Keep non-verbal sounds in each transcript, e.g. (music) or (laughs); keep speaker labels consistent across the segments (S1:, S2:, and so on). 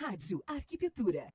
S1: Rádio Arquitetura.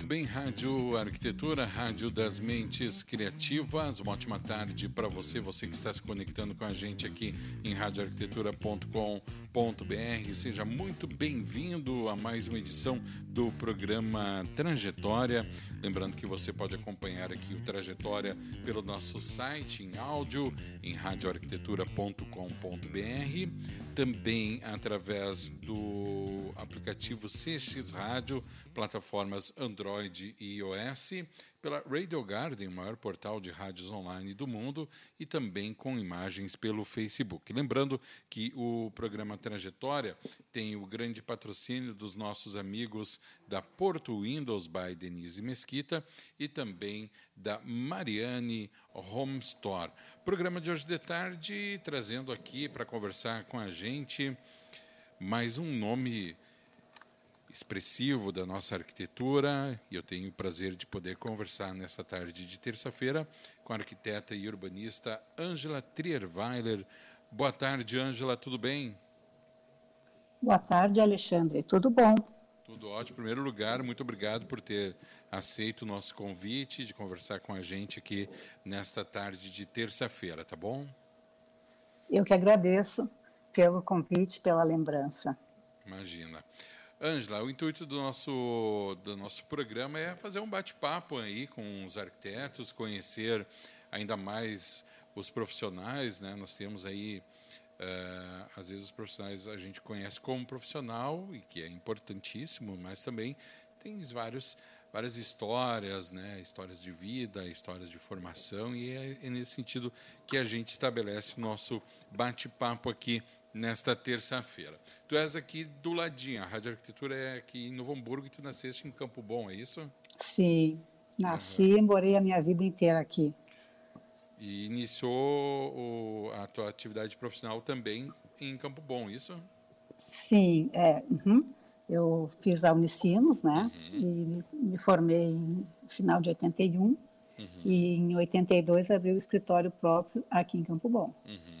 S2: Muito bem, Rádio Arquitetura, Rádio das Mentes Criativas. Uma ótima tarde para você, você que está se conectando com a gente aqui em radioarquitetura.com.br. Seja muito bem-vindo a mais uma edição do programa Trajetória. Lembrando que você pode acompanhar aqui o Trajetória pelo nosso site em áudio, em radioarquitetura.com.br, também através do aplicativo CX Rádio, plataformas Android e iOS, pela Radio Garden, o maior portal de rádios online do mundo, e também com imagens pelo Facebook. Lembrando que o programa Trajetória tem o grande patrocínio dos nossos amigos da Porto Windows by Denise Mesquita e também da Mariane Home Store. Programa de hoje de tarde trazendo aqui para conversar com a gente mais um nome expressivo da nossa arquitetura e eu tenho o prazer de poder conversar nessa tarde de terça-feira com a arquiteta e urbanista Ângela Trierweiler. Boa tarde, Ângela, tudo bem?
S3: Boa tarde, Alexandre, tudo bom?
S2: Tudo ótimo. Em primeiro lugar, muito obrigado por ter aceito o nosso convite de conversar com a gente aqui nesta tarde de terça-feira, tá bom?
S3: Eu que agradeço pelo convite, pela lembrança.
S2: Imagina. Ângela, o intuito do nosso, do nosso programa é fazer um bate-papo aí com os arquitetos, conhecer ainda mais os profissionais, né? Nós temos aí, uh, às vezes os profissionais a gente conhece como profissional, e que é importantíssimo, mas também tem vários, várias histórias, né? histórias de vida, histórias de formação, e é, é nesse sentido que a gente estabelece o nosso bate-papo aqui nesta terça-feira. Tu és aqui do ladinho, a Rádio Arquitetura é aqui em Novo Hamburgo e tu nasceste em Campo Bom, é isso?
S3: Sim, nasci e morei a minha vida inteira aqui.
S2: E iniciou o, a tua atividade profissional também em Campo Bom, isso?
S3: Sim, é. Uhum. Eu fiz a Unicinos, né? Uhum. E me formei no final de 81. Uhum. E em 82 abri o escritório próprio aqui em Campo Bom.
S2: Uhum.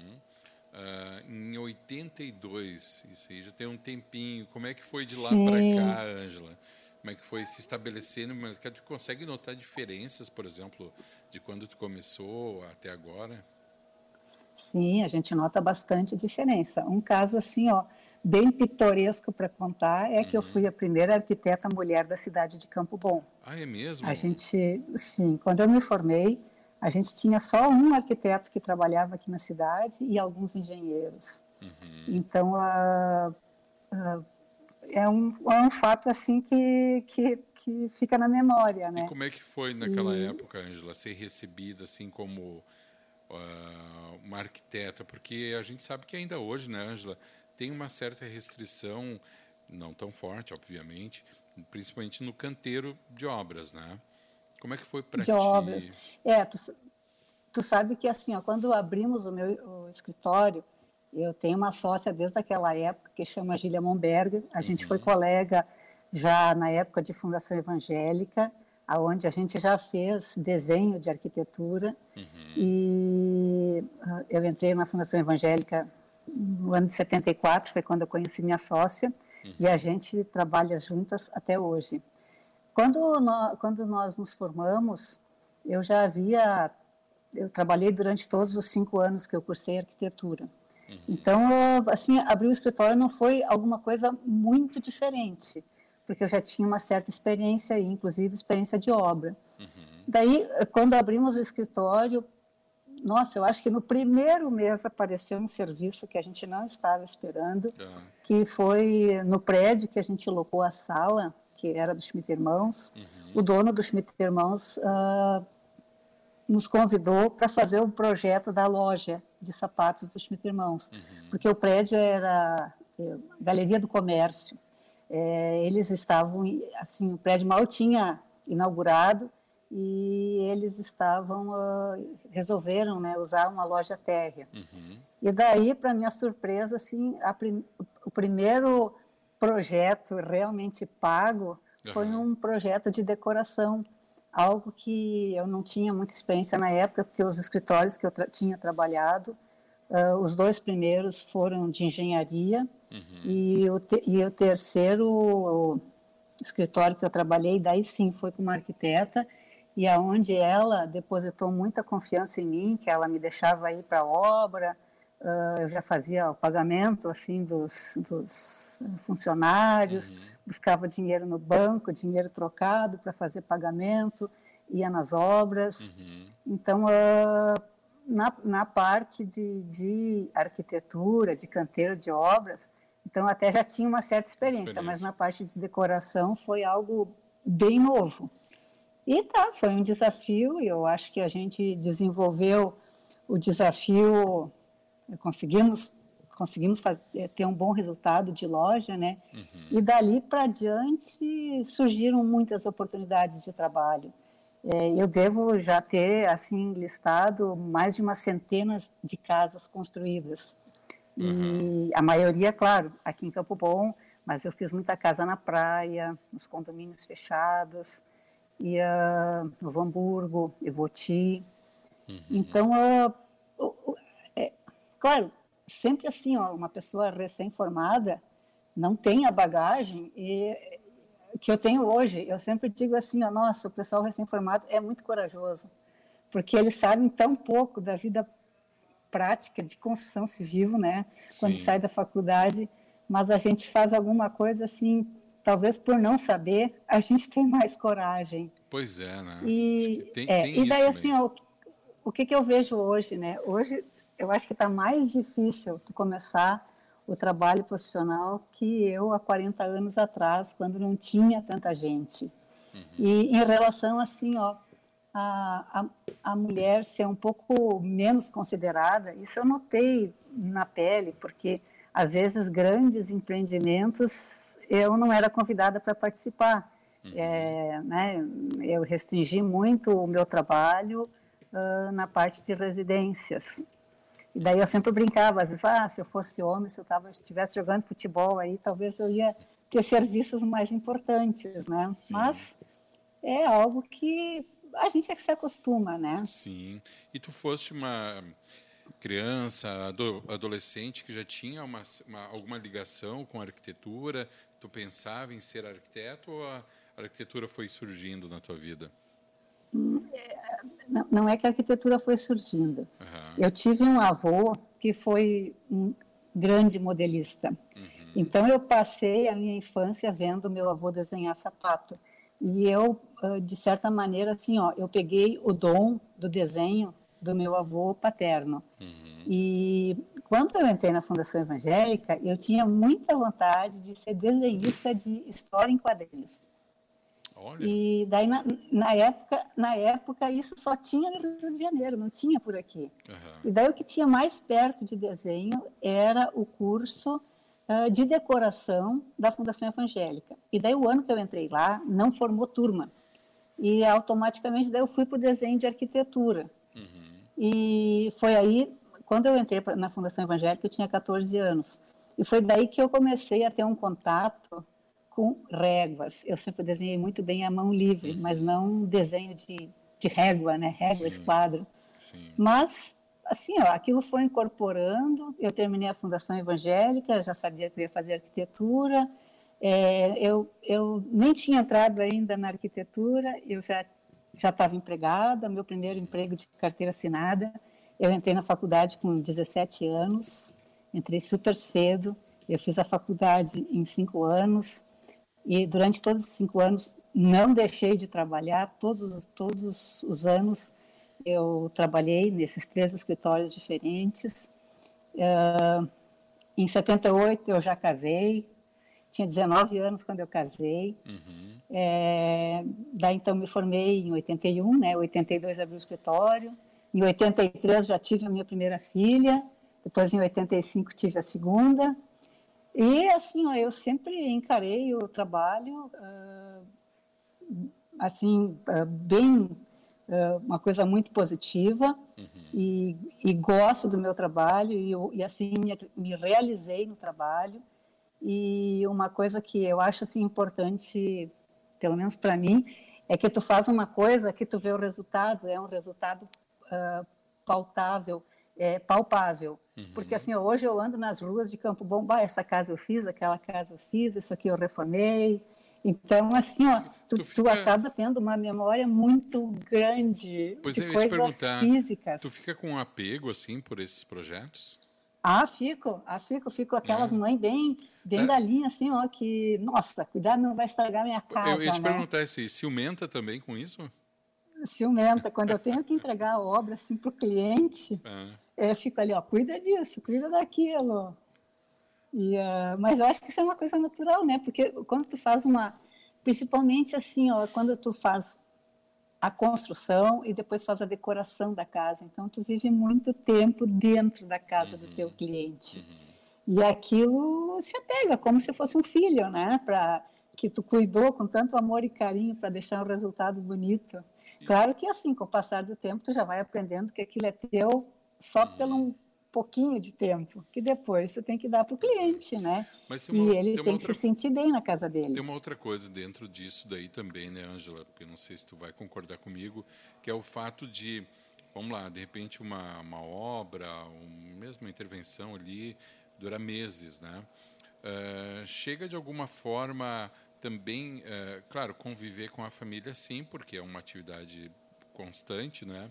S2: Uh, em 82, isso aí já tem um tempinho. Como é que foi de lá para cá, Ângela? Como é que foi se estabelecer no mercado? Tu consegue notar diferenças, por exemplo, de quando tu começou até agora?
S3: Sim, a gente nota bastante diferença. Um caso assim, ó, bem pitoresco para contar é que eu fui a primeira arquiteta mulher da cidade de Campo Bom.
S2: Ah, é mesmo?
S3: A gente, sim, quando eu me formei, a gente tinha só um arquiteto que trabalhava aqui na cidade e alguns engenheiros. Uhum. Então, uh, uh, é, um, é um fato assim que, que, que fica na memória, né?
S2: E como é que foi naquela e... época, Angela, ser recebida assim como uh, uma arquiteta? Porque a gente sabe que ainda hoje, né, Angela, tem uma certa restrição, não tão forte, obviamente, principalmente no canteiro de obras, né? Como é que foi para ti?
S3: obras. É, tu, tu, sabe que assim, ó, quando abrimos o meu o escritório, eu tenho uma sócia desde aquela época que chama Gília Monberger. A uhum. gente foi uhum. colega já na época de Fundação Evangélica, aonde a gente já fez desenho de arquitetura. Uhum. E uh, eu entrei na Fundação Evangélica no ano de 74, foi quando eu conheci minha sócia, uhum. e a gente trabalha juntas até hoje. Quando nós, quando nós nos formamos, eu já havia, eu trabalhei durante todos os cinco anos que eu cursei arquitetura. Uhum. Então, assim, abrir o escritório não foi alguma coisa muito diferente, porque eu já tinha uma certa experiência, inclusive experiência de obra. Uhum. Daí, quando abrimos o escritório, nossa, eu acho que no primeiro mês apareceu um serviço que a gente não estava esperando, uhum. que foi no prédio que a gente locou a sala, que era do Schmidt Irmãos, uhum. o dono do Schmidt Irmãos uh, nos convidou para fazer um projeto da loja de sapatos do Schmidt Irmãos, uhum. porque o prédio era é, Galeria do Comércio. É, eles estavam, assim, o prédio mal tinha inaugurado e eles estavam, uh, resolveram né, usar uma loja térrea. Uhum. E daí, para minha surpresa, assim, prim o primeiro projeto realmente pago uhum. foi um projeto de decoração, algo que eu não tinha muita experiência na época, porque os escritórios que eu tra tinha trabalhado, uh, os dois primeiros foram de engenharia, uhum. e, o e o terceiro o escritório que eu trabalhei, daí sim, foi com uma arquiteta, e aonde ela depositou muita confiança em mim, que ela me deixava ir para a obra, uh, eu já fazia o pagamento assim dos, dos funcionários, uhum. buscava dinheiro no banco, dinheiro trocado para fazer pagamento, ia nas obras. Uhum. Então, uh, na, na parte de, de arquitetura, de canteiro de obras, então até já tinha uma certa experiência, experiência, mas na parte de decoração foi algo bem novo. E tá, foi um desafio, e eu acho que a gente desenvolveu o desafio, conseguimos conseguimos fazer, ter um bom resultado de loja, né? Uhum. E dali para diante surgiram muitas oportunidades de trabalho. É, eu devo já ter assim listado mais de uma centena de casas construídas. Uhum. E a maioria, claro, aqui em Campo Bom, mas eu fiz muita casa na praia, nos condomínios fechados, ia Novo Hamburgo, Evoti. Uhum. Então, uh, uh, claro, sempre assim, ó, uma pessoa recém-formada não tem a bagagem e, que eu tenho hoje. Eu sempre digo assim, ó, nossa, o pessoal recém-formado é muito corajoso, porque eles sabem tão pouco da vida prática de construção civil, né? Sim. Quando sai da faculdade, mas a gente faz alguma coisa assim talvez por não saber, a gente tem mais coragem.
S2: Pois é, né?
S3: E, tem, é, tem e daí, assim, ó, o que, que eu vejo hoje, né? Hoje, eu acho que está mais difícil tu começar o trabalho profissional que eu há 40 anos atrás, quando não tinha tanta gente. Uhum. E em relação, assim, ó, a, a, a mulher ser um pouco menos considerada, isso eu notei na pele, porque às vezes grandes empreendimentos eu não era convidada para participar. Uhum. É, né, eu restringi muito o meu trabalho uh, na parte de residências. E daí eu sempre brincava, às vezes, ah, se eu fosse homem, se eu tava, estivesse jogando futebol aí, talvez eu ia ter serviços mais importantes, né? Sim. Mas é algo que a gente é que se acostuma, né?
S2: Sim. E tu foste uma criança, adolescente que já tinha uma, uma, alguma ligação com a arquitetura? Tu pensava em ser arquiteto ou a arquitetura foi surgindo na tua vida?
S3: Não, não é que a arquitetura foi surgindo. Uhum. Eu tive um avô que foi um grande modelista. Uhum. Então eu passei a minha infância vendo meu avô desenhar sapato. E eu, de certa maneira, assim, ó, eu peguei o dom do desenho do meu avô paterno. Uhum. E quando eu entrei na Fundação Evangélica, eu tinha muita vontade de ser desenhista de história em quadrinhos. Olha. E daí na, na, época, na época isso só tinha no Rio de Janeiro, não tinha por aqui. Uhum. E daí o que tinha mais perto de desenho era o curso uh, de decoração da Fundação Evangélica. E daí o ano que eu entrei lá não formou turma. E automaticamente daí eu fui para o desenho de arquitetura. Uhum. E foi aí, quando eu entrei na Fundação Evangélica, eu tinha 14 anos. E foi daí que eu comecei a ter um contato com réguas. Eu sempre desenhei muito bem a mão livre, uhum. mas não desenho de, de régua, né? Régua, Sim. esquadro. Sim. Mas, assim, ó, aquilo foi incorporando. Eu terminei a Fundação Evangélica, já sabia que eu ia fazer arquitetura. É, eu, eu nem tinha entrado ainda na arquitetura, eu já já estava empregada, meu primeiro emprego de carteira assinada. Eu entrei na faculdade com 17 anos, entrei super cedo. Eu fiz a faculdade em cinco anos e durante todos os cinco anos não deixei de trabalhar. Todos, todos os anos eu trabalhei nesses três escritórios diferentes. Uh, em 78 eu já casei, tinha 19 anos quando eu casei. Uhum. É, daí então me formei em 81, né? 82 abri o escritório. Em 83 já tive a minha primeira filha. Depois em 85 tive a segunda. E assim, ó, eu sempre encarei o trabalho uh, assim uh, bem uh, uma coisa muito positiva uhum. e, e, gosto do meu trabalho e, e assim me, me realizei no trabalho e uma coisa que eu acho assim importante pelo menos para mim, é que tu faz uma coisa que tu vê o resultado, é um resultado pautável, é, palpável. Uhum. Porque assim, hoje eu ando nas ruas de Campo Bom, bah, essa casa eu fiz, aquela casa eu fiz, isso aqui eu reformei. Então, assim, ó, tu, tu, fica... tu acaba tendo uma memória muito grande
S2: pois
S3: de
S2: é,
S3: coisas físicas.
S2: Tu fica com um apego, assim, por esses projetos?
S3: Ah, fico, ah, fico, fico aquelas é. mães bem, bem é. da linha, assim, ó, que, nossa, cuidado, não vai estragar minha casa,
S2: Eu ia te
S3: né?
S2: perguntar se ciumenta também com isso?
S3: Ciumenta, quando eu tenho que entregar a obra, assim, para o cliente, é. Eu fico ali, ó, cuida disso, cuida daquilo, e, uh, mas eu acho que isso é uma coisa natural, né? Porque quando tu faz uma, principalmente assim, ó, quando tu faz a construção e depois faz a decoração da casa, então tu vive muito tempo dentro da casa uhum, do teu cliente. Uhum. E aquilo se apega como se fosse um filho, né? Para que tu cuidou com tanto amor e carinho para deixar um resultado bonito. Claro que assim, com o passar do tempo, tu já vai aprendendo que aquilo é teu só uhum. pelo pouquinho de tempo, que depois você tem que dar para o cliente, né? Uma, e ele tem, tem outra, que se sentir bem na casa dele.
S2: Tem uma outra coisa dentro disso daí também, né, Ângela? Porque não sei se tu vai concordar comigo, que é o fato de, vamos lá, de repente uma, uma obra, um, mesmo uma intervenção ali, dura meses, né? Uh, chega de alguma forma também, uh, claro, conviver com a família sim, porque é uma atividade constante, né?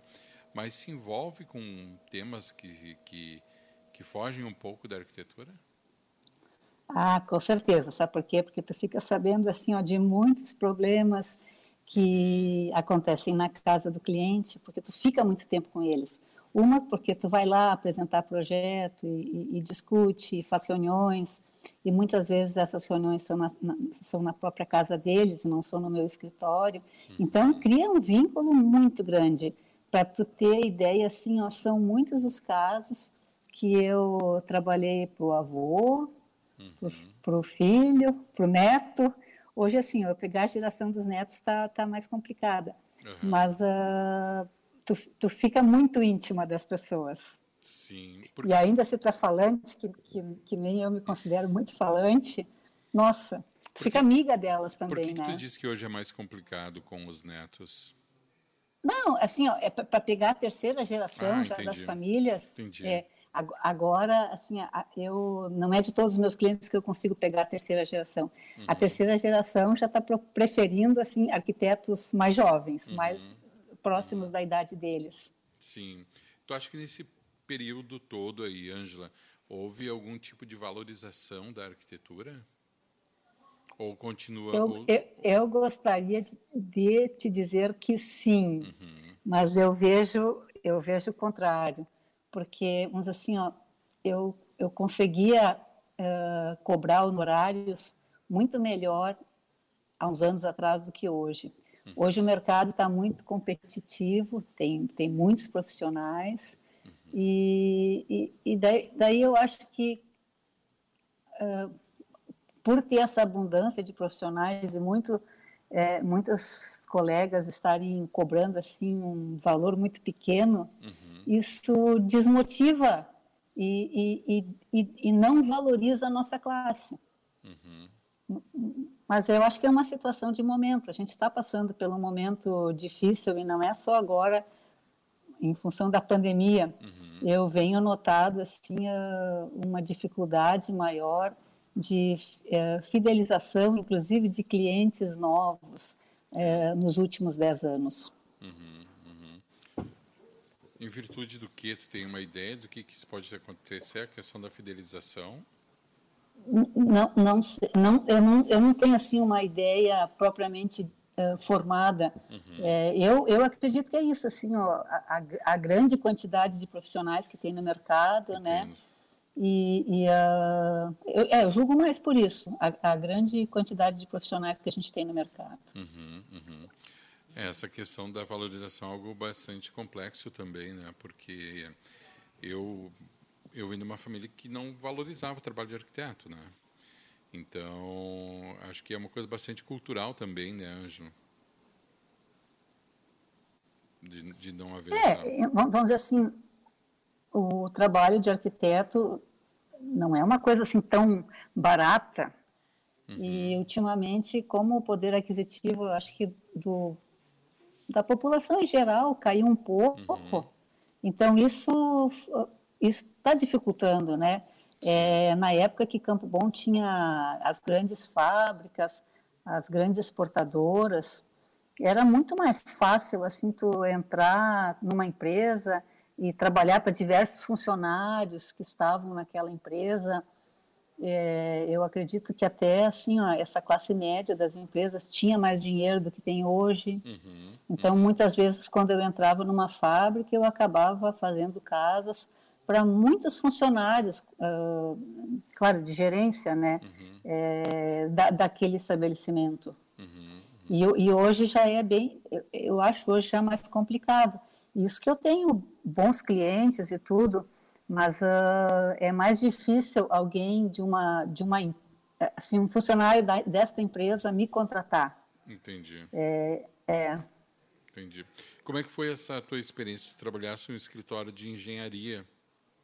S2: Mas se envolve com temas que, que, que fogem um pouco da arquitetura?
S3: Ah, com certeza. Sabe por quê? Porque tu fica sabendo assim ó, de muitos problemas que acontecem na casa do cliente, porque tu fica muito tempo com eles. Uma, porque tu vai lá apresentar projeto e, e, e discute, faz reuniões, e muitas vezes essas reuniões são na, na, são na própria casa deles, não são no meu escritório. Uhum. Então, cria um vínculo muito grande. Para tu ter ideia, assim, ó, são muitos os casos que eu trabalhei para o avô, uhum. para o filho, para o neto. Hoje, assim, eu pegar a geração dos netos está tá mais complicada, uhum. mas uh, tu, tu fica muito íntima das pessoas.
S2: Sim.
S3: Porque... E ainda se tu é falante, que, que, que, nem eu me considero muito falante, nossa, tu porque... fica amiga delas também, Por
S2: que,
S3: né?
S2: que tu diz que hoje é mais complicado com os netos?
S3: Não, assim, ó, é para pegar a terceira geração ah, já das famílias.
S2: Entendi.
S3: É, agora, assim, eu não é de todos os meus clientes que eu consigo pegar a terceira geração. Uhum. A terceira geração já está preferindo assim arquitetos mais jovens, uhum. mais próximos uhum. da idade deles.
S2: Sim. Tu acha que nesse período todo aí, Ângela, houve algum tipo de valorização da arquitetura? Ou continua?
S3: Eu,
S2: ou...
S3: eu, eu, gostaria de, de, te dizer que sim, uhum. mas eu vejo eu vejo o contrário, porque vamos assim, ó, eu eu conseguia uh, cobrar honorários muito melhor há uns anos atrás do que hoje. Uhum. Hoje o mercado está muito competitivo, tem tem muitos profissionais uhum. e, e, e daí, daí eu acho que uh, por ter essa abundância de profissionais e muito é, muitos colegas estarem cobrando assim um valor muito pequeno, uhum. isso desmotiva e, e, e, e, não valoriza a nossa classe. Uhum. Mas eu acho que é uma situação de momento. A gente está passando por um momento difícil e não é só agora, em função da pandemia. Uhum. Eu venho notado assim uma dificuldade maior de é, fidelização, inclusive de clientes novos, é, nos últimos dez anos.
S2: Uhum, uhum. Em virtude do que tu tem uma ideia do que, que pode acontecer a questão da fidelização?
S3: Não, não, não, eu não, eu não tenho assim uma ideia propriamente uh, formada. Uhum. É, eu, eu acredito que é isso, assim, ó, a, a, grande quantidade de profissionais que tem no mercado, né? Entendo. né? E, e uh, eu, é, eu, julgo mais por isso, a, a, grande quantidade de profissionais que a gente tem no mercado.
S2: Uhum, uhum. É, essa questão da valorização é algo bastante complexo também, né? Porque eu eu vim de uma família que não valorizava o trabalho de arquiteto, né? Então, acho que é uma coisa bastante cultural também, né, Ângelo? De, de não haver
S3: é, essa... vamos dizer assim, o trabalho de arquiteto não é uma coisa assim tão barata. Uhum. E ultimamente, como o poder aquisitivo, eu acho que do da população em geral caiu um pouco, uhum. então isso isso está dificultando, né? É, na época que Campo Bom tinha as grandes fábricas, as grandes exportadoras, era muito mais fácil assim tu entrar numa empresa e trabalhar para diversos funcionários que estavam naquela empresa. É, eu acredito que até assim ó, essa classe média das empresas tinha mais dinheiro do que tem hoje. Uhum, então uhum. muitas vezes quando eu entrava numa fábrica eu acabava fazendo casas para muitos funcionários, uh, claro, de gerência, né, uhum. é, da, daquele estabelecimento. Uhum, uhum. E, e, hoje já é bem, eu, eu, acho hoje já mais complicado. Isso que eu tenho bons clientes e tudo, mas uh, é mais difícil alguém de uma, de uma, assim, um funcionário da, desta empresa me contratar.
S2: Entendi.
S3: É, é.
S2: Entendi. Como é que foi essa tua experiência de trabalhar em um escritório de engenharia?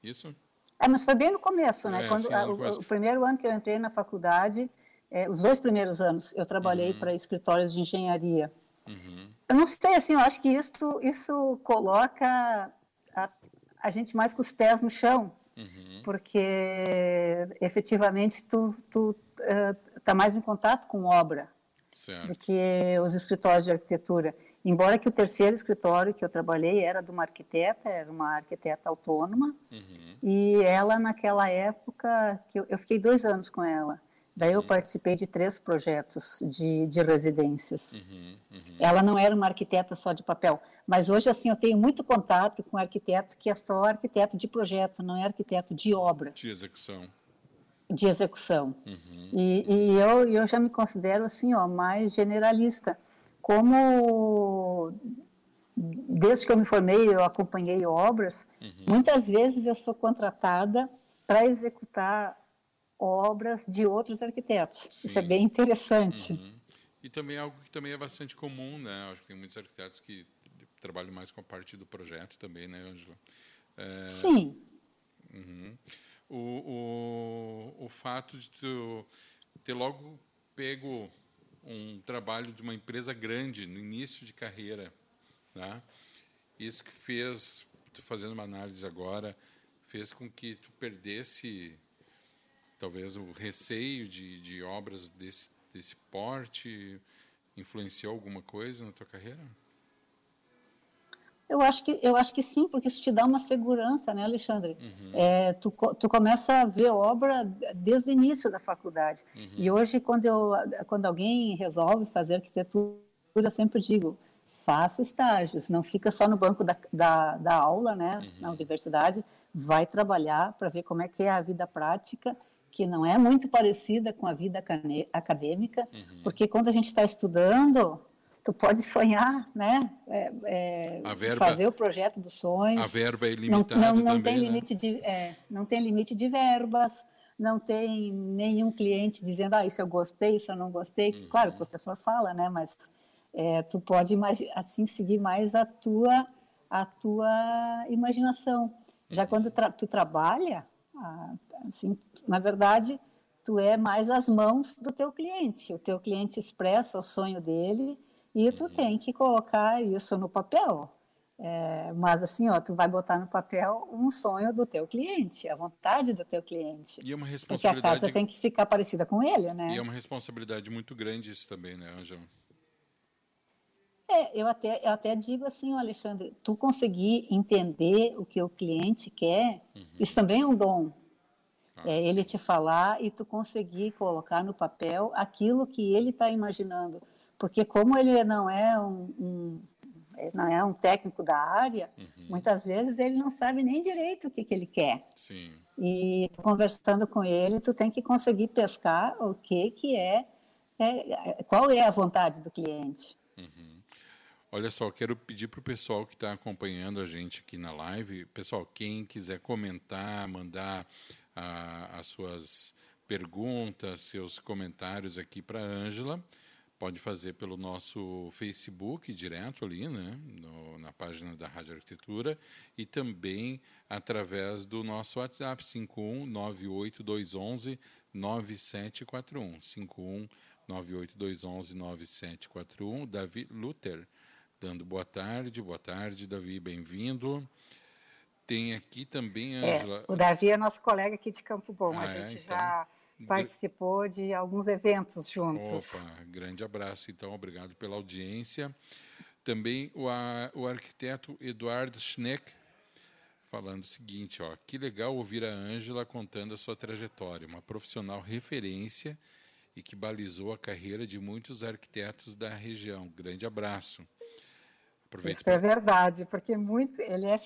S2: Isso?
S3: É, mas foi bem no começo, né? É, Quando, sim, o, o, primeiro ano que eu entrei na faculdade, é, os dois primeiros anos, eu trabalhei uhum. para escritórios de engenharia. Uhum. Eu não sei, assim, eu acho que isso, isso coloca a, a gente mais com os pés no chão, uhum. porque efetivamente tu, tu uh, tá mais em contato com obra certo. do que os escritórios de arquitetura. Embora que o terceiro escritório que eu trabalhei era de uma arquiteta, era uma arquiteta autônoma, uhum. e ela naquela época, que eu, eu, fiquei dois anos com ela, daí eu uhum. participei de três projetos de, de residências. Uhum. uhum. Ela não era uma arquiteta só de papel, mas hoje assim eu tenho muito contato com arquiteto que é só arquiteto de projeto, não é arquiteto de obra.
S2: De execução
S3: de execução. Uhum. E, e, eu, eu já me considero assim, ó, mais generalista como desde que eu me formei, eu acompanhei obras, uhum. muitas vezes eu sou contratada para executar obras de outros arquitetos. Sim. Isso é bem interessante. Uhum.
S2: E também é algo que também é bastante comum, né? Acho que tem muitos arquitetos que trabalham mais com a parte do projeto também, né, Ângela?
S3: É... Sim.
S2: Uhum. O, o, o fato de tu ter logo pego um trabalho de uma empresa grande no início de carreira, tá? Isso que fez, tu fazendo uma análise agora, fez com que tu perdesse talvez o receio de, de obras desse, desse porte, influenciou alguma coisa na tua carreira?
S3: Eu acho que eu acho que sim, porque isso te dá uma segurança, né, Alexandre? Uhum. É, tu, tu começa a ver obra desde o início da faculdade. Uhum. E hoje, quando eu quando alguém resolve fazer arquitetura, eu sempre digo faça estágios, não fica só no banco da, da, da aula, né, uhum. na universidade, vai trabalhar para ver como é que é a vida prática, que não é muito parecida com a vida acadêmica, uhum. porque quando a gente está estudando, tu pode sonhar, né? É, é, verba, fazer o projeto dos sonhos.
S2: A verba é ilimitada
S3: não, não, não
S2: também,
S3: tem
S2: né?
S3: limite de, é, não tem limite de verbas, não tem nenhum cliente dizendo, ah, isso eu gostei, isso eu não gostei. Uhum. Claro, o professor fala, né? Mas é, tu pode assim seguir mais a tua a tua imaginação. Já uhum. quando tra tu trabalha, assim, na verdade, tu é mais as mãos do teu cliente. O teu cliente expressa o sonho dele e tu tem que colocar isso no papel. É, mas assim, ó, tu vai botar no papel um sonho do teu cliente, a vontade do teu cliente.
S2: E é uma responsabilidade.
S3: Porque a casa tem que ficar parecida com ele, né?
S2: E é uma responsabilidade muito grande isso também, né, Ângela?
S3: É, eu até, eu até digo assim, Alexandre, tu conseguir entender o que o cliente quer, uhum. isso também é um dom. Ah, é ele te falar e tu conseguir colocar no papel aquilo que ele está imaginando porque como ele não é um, um não é um técnico da área, uhum. muitas vezes ele não sabe nem direito o que, que ele quer.
S2: Sim.
S3: E conversando com ele, tu tem que conseguir pescar o que que é, é qual é a vontade do cliente.
S2: Olha só, quero pedir para o pessoal que está acompanhando a gente aqui na live, pessoal, quem quiser comentar, mandar ah, as suas perguntas, seus comentários aqui para a Ângela, pode fazer pelo nosso Facebook direto ali, né, no, na página da Rádio Arquitetura e também através do nosso WhatsApp 5198211 9741 5198211 9741 Davi Luther boa tarde, boa tarde Davi, bem-vindo. Tem aqui também, Angela.
S3: É, o Davi é nosso colega aqui de Campo Bom. Ah, a gente é, então... já participou de alguns eventos juntos.
S2: Opa, grande abraço, então, obrigado pela audiência. Também o, a, o arquiteto Eduardo Schneck falando o seguinte, ó, que legal ouvir a Ângela contando a sua trajetória, uma profissional referência e que balizou a carreira de muitos arquitetos da região. Grande abraço.
S3: Aproveita Isso é verdade, porque muito ele é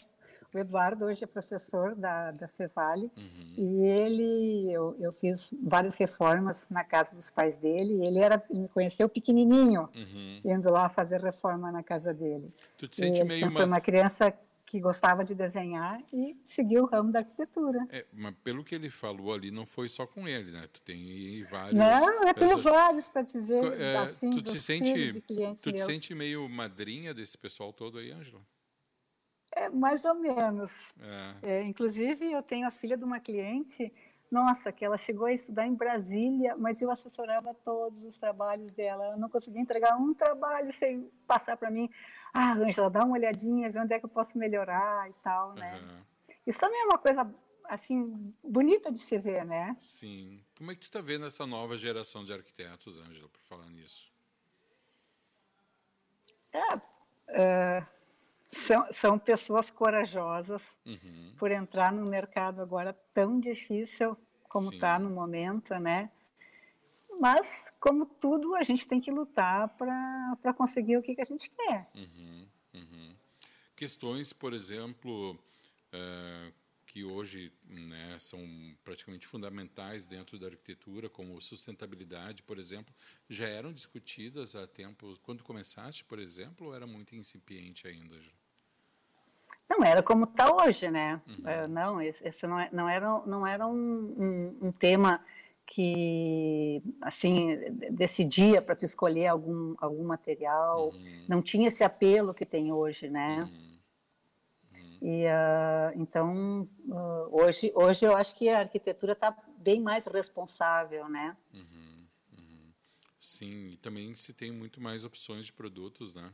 S3: o Eduardo hoje é professor da, da Fevale uhum. e ele, eu, eu fiz várias reformas na casa dos pais dele e ele era, me conheceu pequenininho, uhum. indo lá fazer reforma na casa dele.
S2: Tu te sente meio
S3: uma... foi uma criança que gostava de desenhar e seguiu o ramo da arquitetura.
S2: É, mas pelo que ele falou ali, não foi só com ele, né? Tu tem vários.
S3: Não, eu tenho vários para dizer. É, assim,
S2: tu te sente, tu te sente meio madrinha desse pessoal todo aí, Ângela?
S3: É, mais ou menos. É. É, inclusive, eu tenho a filha de uma cliente, nossa, que ela chegou a estudar em Brasília, mas eu assessorava todos os trabalhos dela. Ela não conseguia entregar um trabalho sem passar para mim. Ah, Angela, dá uma olhadinha, vê onde é que eu posso melhorar e tal, né? Uhum. Isso também é uma coisa, assim, bonita de se ver, né?
S2: Sim. Como é que tu está vendo essa nova geração de arquitetos, Ângela, por falar nisso?
S3: É, uh são, são pessoas corajosas uhum. por entrar no mercado agora tão difícil como está no momento, né? Mas, como tudo, a gente tem que lutar para conseguir o que, que a gente quer.
S2: Uhum, uhum. Questões, por exemplo, uh, que hoje né, são praticamente fundamentais dentro da arquitetura, como sustentabilidade, por exemplo, já eram discutidas há tempo. Quando começaste, por exemplo, ou era muito incipiente ainda?
S3: Não era como está hoje, né? Uhum. É, não, esse, não, é, não, era, não era um, um, um tema que assim decidia para tu escolher algum algum material uhum. não tinha esse apelo que tem hoje né uhum. Uhum. e uh, então uh, hoje hoje eu acho que a arquitetura está bem mais responsável né
S2: uhum. Uhum. sim e também se tem muito mais opções de produtos né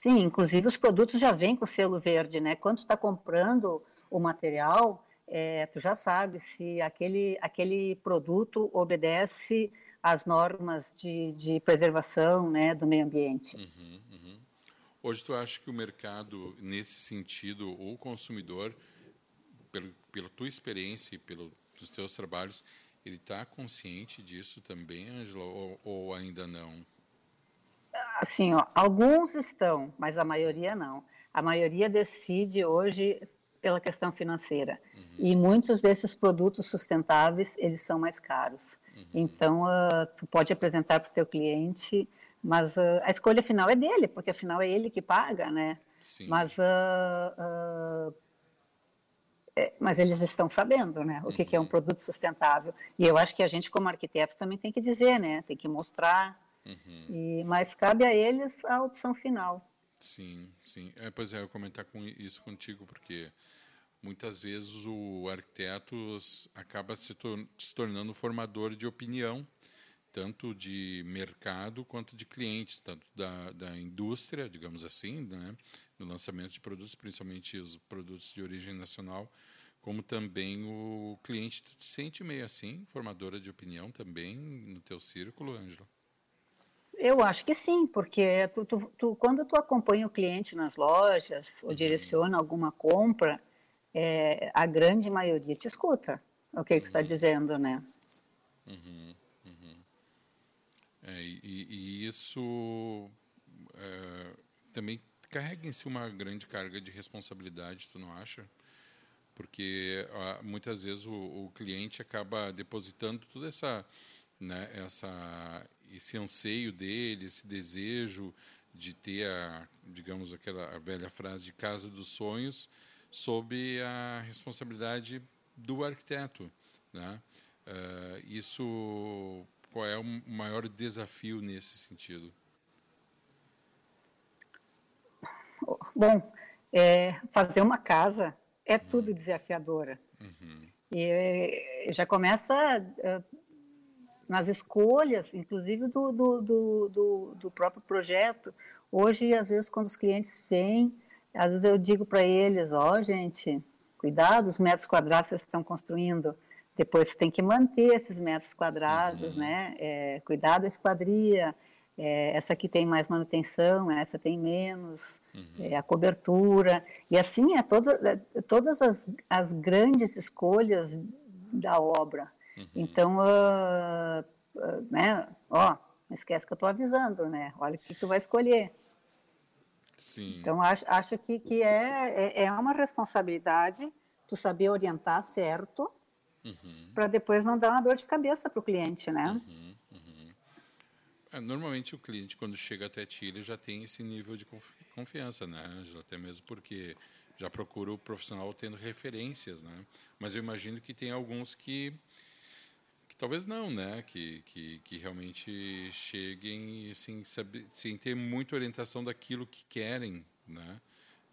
S3: Sim, inclusive os produtos já vêm com selo verde, né? Quando está comprando o material, é, tu já sabe se aquele, aquele produto obedece às normas de, de preservação né, do meio ambiente.
S2: Uhum, uhum. Hoje tu acha que o mercado, nesse sentido, o consumidor, pelo, pela tua experiência e pelos teus trabalhos, ele está consciente disso também, Angela, ou, ou ainda não?
S3: Assim, ó, alguns estão, mas a maioria não. A maioria decide hoje pela questão financeira. Uhum. E muitos desses produtos sustentáveis, eles são mais caros. Uhum. Então, uh, tu pode apresentar para o teu cliente, mas uh, a escolha final é dele, porque afinal é ele que paga, né?
S2: Sim.
S3: Mas, uh, é, mas eles estão sabendo, né? O que, uhum. que é um uhum. produto sustentável. E eu acho que a gente, como arquitetos, também tem que dizer, né? Tem que mostrar Uhum. E, mas cabe a eles a opção final.
S2: Sim, sim. É, pois é, eu comentar com isso contigo, porque muitas vezes o arquiteto acaba se, tor se tornando formador de opinião, tanto de mercado quanto de clientes, tanto da, da indústria, digamos assim, né, no lançamento de produtos, principalmente os produtos de origem nacional, como também o cliente. Tu te sente meio assim, formadora de opinião também no teu círculo, Ângela?
S3: Eu acho que sim, porque tu, tu, tu, quando tu acompanha o cliente nas lojas ou direciona alguma compra, é, a grande maioria te escuta o que, uhum. que tu está dizendo, né?
S2: Uhum, uhum. É, e, e, isso é, também carrega em si uma grande carga de responsabilidade, tu não acha? Porque muitas vezes o, o cliente acaba depositando toda essa né, essa esse anseio dele, esse desejo de ter a, digamos, aquela velha frase de casa dos sonhos sob a responsabilidade do arquiteto, né? Uh, isso qual é o maior desafio nesse sentido?
S3: Bom, é, fazer uma casa é uhum. tudo desafiadora. Uhum. E já começa uh, nas escolhas, inclusive do, do, do, do, próprio projeto. Hoje, às vezes, quando os clientes vêm, às vezes eu digo para eles, ó, oh, gente, cuidado, os metros quadrados que vocês estão construindo, depois você tem que manter esses metros quadrados, uhum. né? É, cuidado da esquadria, é, essa aqui tem mais manutenção, essa tem menos, uhum. é, a cobertura. E assim é, toda, é todas as, as grandes escolhas da obra. Uhum. Então, uh, uh, né, ó, não esquece que eu estou avisando, né? Olha o que tu vai escolher.
S2: Sim.
S3: Então, acho, acho que, que é, é, é uma responsabilidade tu saber orientar certo uhum. para depois não dar uma dor de cabeça para o cliente, né?
S2: Uhum. É, normalmente o cliente, quando chega até ti, ele já tem esse nível de confiança, né, Angela? Até mesmo porque já procura o profissional tendo referências, né? Mas eu imagino que tem alguns que talvez não, né? Que, que, que realmente cheguem sem, saber, sem ter muita orientação daquilo que querem, né?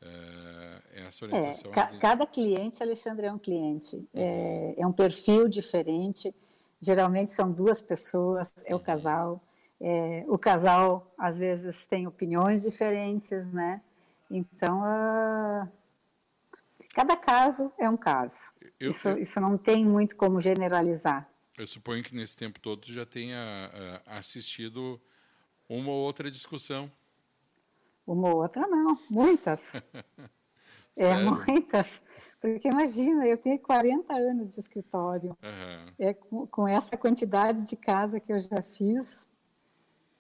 S2: É, essa orientação.
S3: É, ca cada cliente, Alexandre, é um cliente. Uhum. É, é um perfil diferente. Geralmente são duas pessoas, é o uhum. casal. É, o casal às vezes tem opiniões diferentes, né? Então, uh, cada caso é um caso. Eu, isso, eu, isso não tem muito como generalizar.
S2: Eu suponho que nesse tempo todo já tenha uh, assistido uma ou outra discussão.
S3: Uma ou outra não, muitas. (laughs) é, muitas. Porque imagina, eu tenho 40 anos de escritório. Uhum. É, com, com essa quantidade de casa que eu já fiz,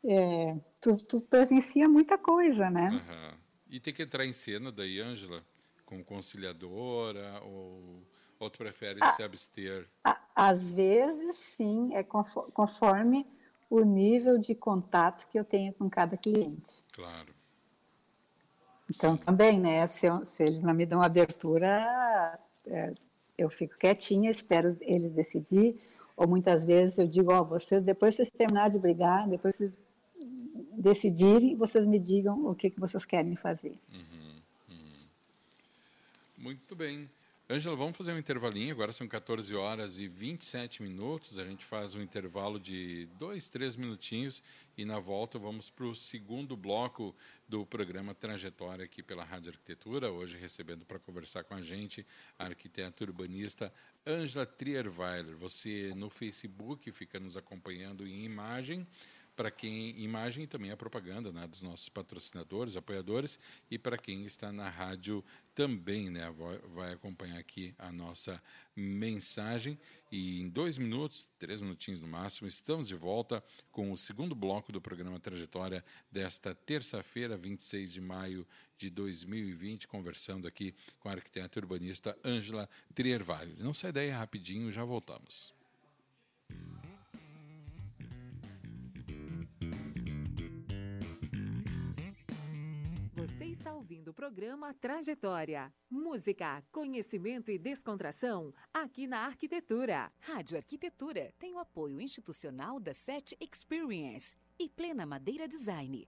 S3: é, tu, tu, presencia muita coisa, né?
S2: Uhum. E tem que entrar em cena daí, Ângela, como conciliadora ou, ou tu prefere a, se abster?
S3: A, às vezes, sim, é conforme, conforme o nível de contato que eu tenho com cada cliente.
S2: Claro.
S3: Então, sim. também, né, se, eu, se, eles não me dão abertura, é, eu fico quietinha, espero eles decidir, ou muitas vezes eu digo, ó, oh, vocês, depois vocês terminarem de brigar, depois vocês decidirem, vocês me digam o que, que vocês querem fazer. Uhum,
S2: uhum. Muito bem. Ângela, vamos fazer um intervalinho. Agora são 14 horas e 27 minutos. A gente faz um intervalo de dois, três minutinhos e na volta vamos para o segundo bloco do programa Trajetória aqui pela Rádio Arquitetura. Hoje recebendo para conversar com a gente a arquiteta urbanista Ângela Trierweiler. Você no Facebook fica nos acompanhando em imagem para quem imagem também a propaganda né, dos nossos patrocinadores, apoiadores e para quem está na rádio também, né, vai, vai, acompanhar aqui a nossa mensagem e em dois minutos, três minutinhos no máximo, estamos de volta com o segundo bloco do programa Trajetória desta terça-feira, 26 de maio de 2020, conversando aqui com a arquiteta urbanista Ângela Triervalho. Não sai daí rapidinho, já voltamos.
S1: Está ouvindo o programa Trajetória. Música, conhecimento e descontração aqui na Arquitetura.
S4: Rádio Arquitetura tem o apoio institucional da SET Experience e Plena Madeira Design.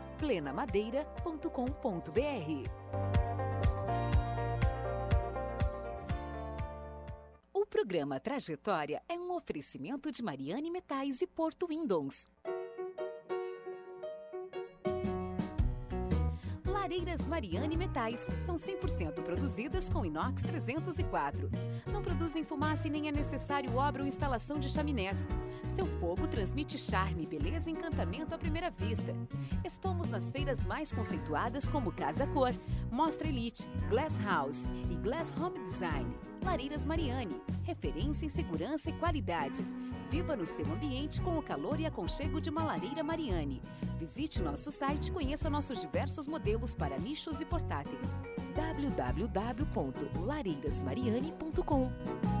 S4: plenamadeira.com.br. O programa Trajetória é um oferecimento de Mariane Metais e Porto Windows. Lareiras Mariane Metais são 100% produzidas com inox 304. Não produzem fumaça e nem é necessário obra ou instalação de chaminés. Seu fogo transmite charme, beleza e encantamento à primeira vista. Expomos nas feiras mais conceituadas como Casa Cor, Mostra Elite, Glass House e Glass Home Design. Lareiras Mariane, referência em segurança e qualidade. Viva no seu ambiente com o calor e aconchego de uma lareira Mariane. Visite nosso site e conheça nossos diversos modelos para nichos e portáteis. www.lareirasmariane.com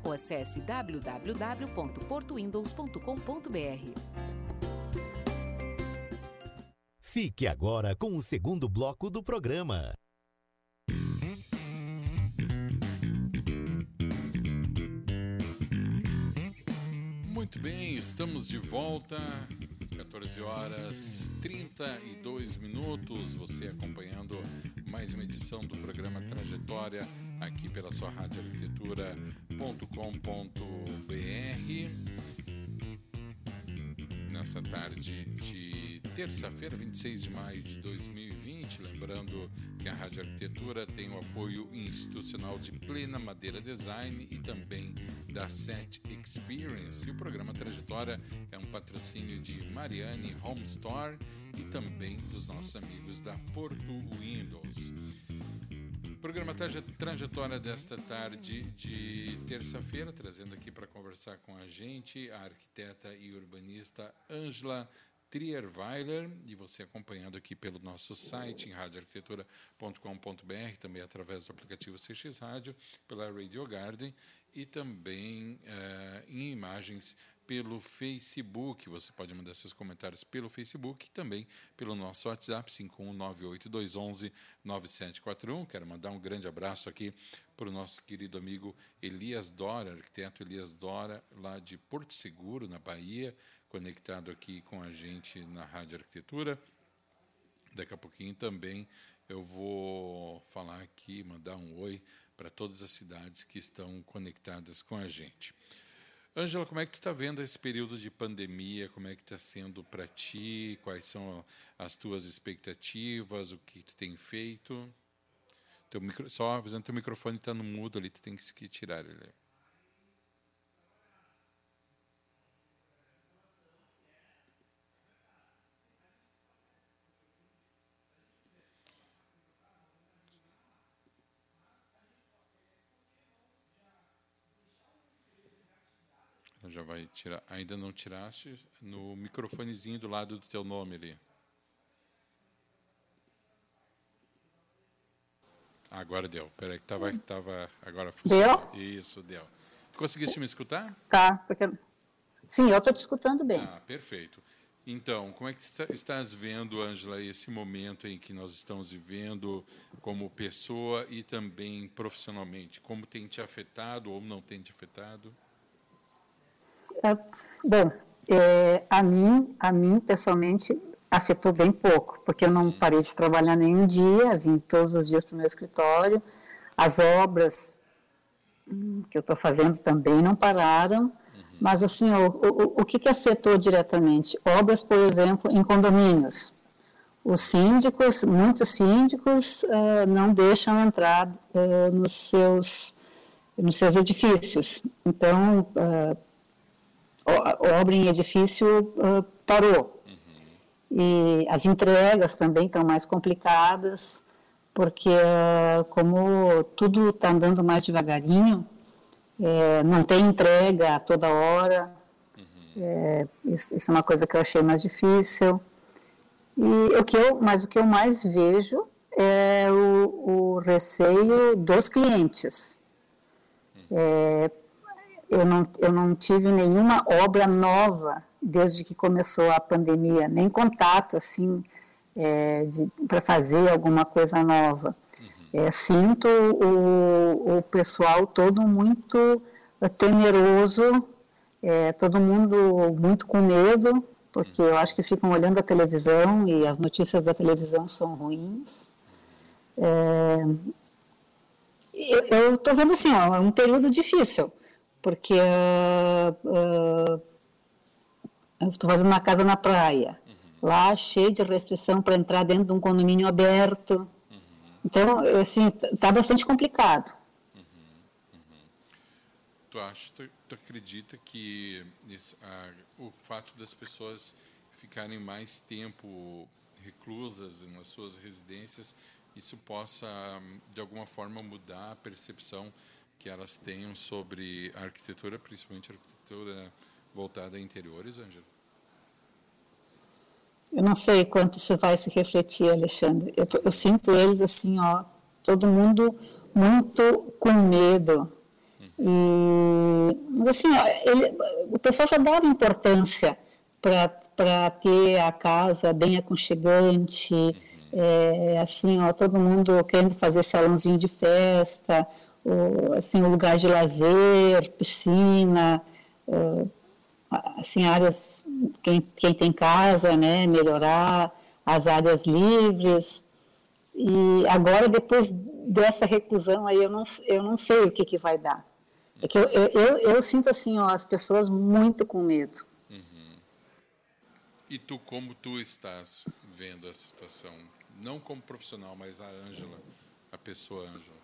S4: ou acesse www.portowindows.com.br.
S5: Fique agora com o segundo bloco do programa.
S2: Muito bem, estamos de volta. 14 horas 32 minutos. Você acompanhando mais uma edição do programa Trajetória aqui pela sua rádio arquitetura.com.br. Nessa tarde de terça-feira, 26 de maio de 2020, lembrando que a Rádio Arquitetura tem o apoio institucional de Plena Madeira Design e também da Set Experience. E o programa Trajetória é um patrocínio de Mariane Home Store e também dos nossos amigos da Porto Windows. Programa Trajetória desta tarde de terça-feira, trazendo aqui para conversar com a gente a arquiteta e urbanista Angela Trierweiler, e você acompanhando aqui pelo nosso site em radioarquitetura.com.br, também através do aplicativo CX Rádio, pela Radio Garden e também uh, em imagens pelo Facebook. Você pode mandar seus comentários pelo Facebook e também pelo nosso WhatsApp 51982119741. Quero mandar um grande abraço aqui para o nosso querido amigo Elias Dora, arquiteto Elias Dora, lá de Porto Seguro, na Bahia, conectado aqui com a gente na Rádio Arquitetura. Daqui a pouquinho também eu vou falar aqui, mandar um oi para todas as cidades que estão conectadas com a gente. Ângela, como é que tu está vendo esse período de pandemia? Como é que está sendo para ti? Quais são as tuas expectativas? O que tu tem feito? Teu micro, só avisando, teu microfone está no mudo ali, tu tem que tirar ele. Já vai tirar. Ainda não tiraste no microfonezinho do lado do teu nome ali. Agora deu. Peraí, que tava, tava agora
S3: Deu?
S2: Isso, deu. Conseguiste me escutar?
S3: Tá, porque sim, eu estou te escutando bem.
S2: Ah, perfeito. Então, como é que estás vendo, Ângela, esse momento em que nós estamos vivendo como pessoa e também profissionalmente? Como tem te afetado ou não tem te afetado?
S3: É, bom, é, a mim, a mim pessoalmente afetou bem pouco, porque eu não parei de trabalhar nenhum dia, vim todos os dias para o meu escritório, as obras que eu estou fazendo também não pararam, uhum. mas assim, o, o, o que, que afetou diretamente? Obras, por exemplo, em condomínios. Os síndicos, muitos síndicos uh, não deixam entrar uh, nos, seus, nos seus edifícios. Então, uh, obra em edifício parou. Uhum. E as entregas também estão mais complicadas porque como tudo está andando mais devagarinho, é, não tem entrega a toda hora, uhum. é, isso, isso, é uma coisa que eu achei mais difícil. E o que eu, mas o que eu mais vejo é o, o receio dos clientes. Uhum. É, eu, não, eu não tive nenhuma obra nova desde que começou a pandemia, nem contato assim é, para fazer alguma coisa nova. Uhum. É, sinto o, o pessoal todo muito temeroso, é, todo mundo muito com medo, porque eu acho que ficam olhando a televisão e as notícias da televisão são ruins. É, eu estou vendo assim, ó, é um período difícil, porque uh, uh, eu estou fazendo uma casa na praia lá cheio de restrição para entrar dentro de um condomínio aberto. Uhum. Então, assim, está bastante complicado. Uhum.
S2: Uhum. Tu acha, tu, tu acredita que esse, a, o fato das pessoas ficarem mais tempo reclusas nas suas residências, isso possa, de alguma forma, mudar a percepção que elas tenham sobre a arquitetura, principalmente arquitetura voltada a interiores, Ângela?
S3: Eu não sei quanto isso vai se refletir, Alexandre. Eu, eu sinto eles assim, ó, todo mundo muito com medo. E, mas assim, ó, ele, o pessoal já dava importância para ter a casa bem aconchegante, é, assim, ó, todo mundo querendo fazer salãozinho de festa, o, assim, o lugar de lazer, piscina, assim, áreas, quem, quem tem casa, né, melhorar as áreas livres. E agora, depois dessa reclusão aí, eu não, eu não sei o que, que vai dar. É que eu, eu, eu, sinto, assim, ó, as pessoas muito com medo. Uhum.
S2: E tu, como tu estás vendo a situação? Não como profissional, mas a Ângela, a pessoa Ângela.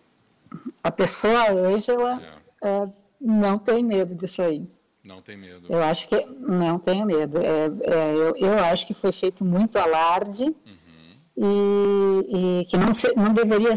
S3: A pessoa Ângela é. É, não tem medo disso aí.
S2: Não tem medo.
S3: Eu acho que não tenho medo. É, é, eu, eu acho que foi feito muito alarde uhum. e, e, que não, se, não deveria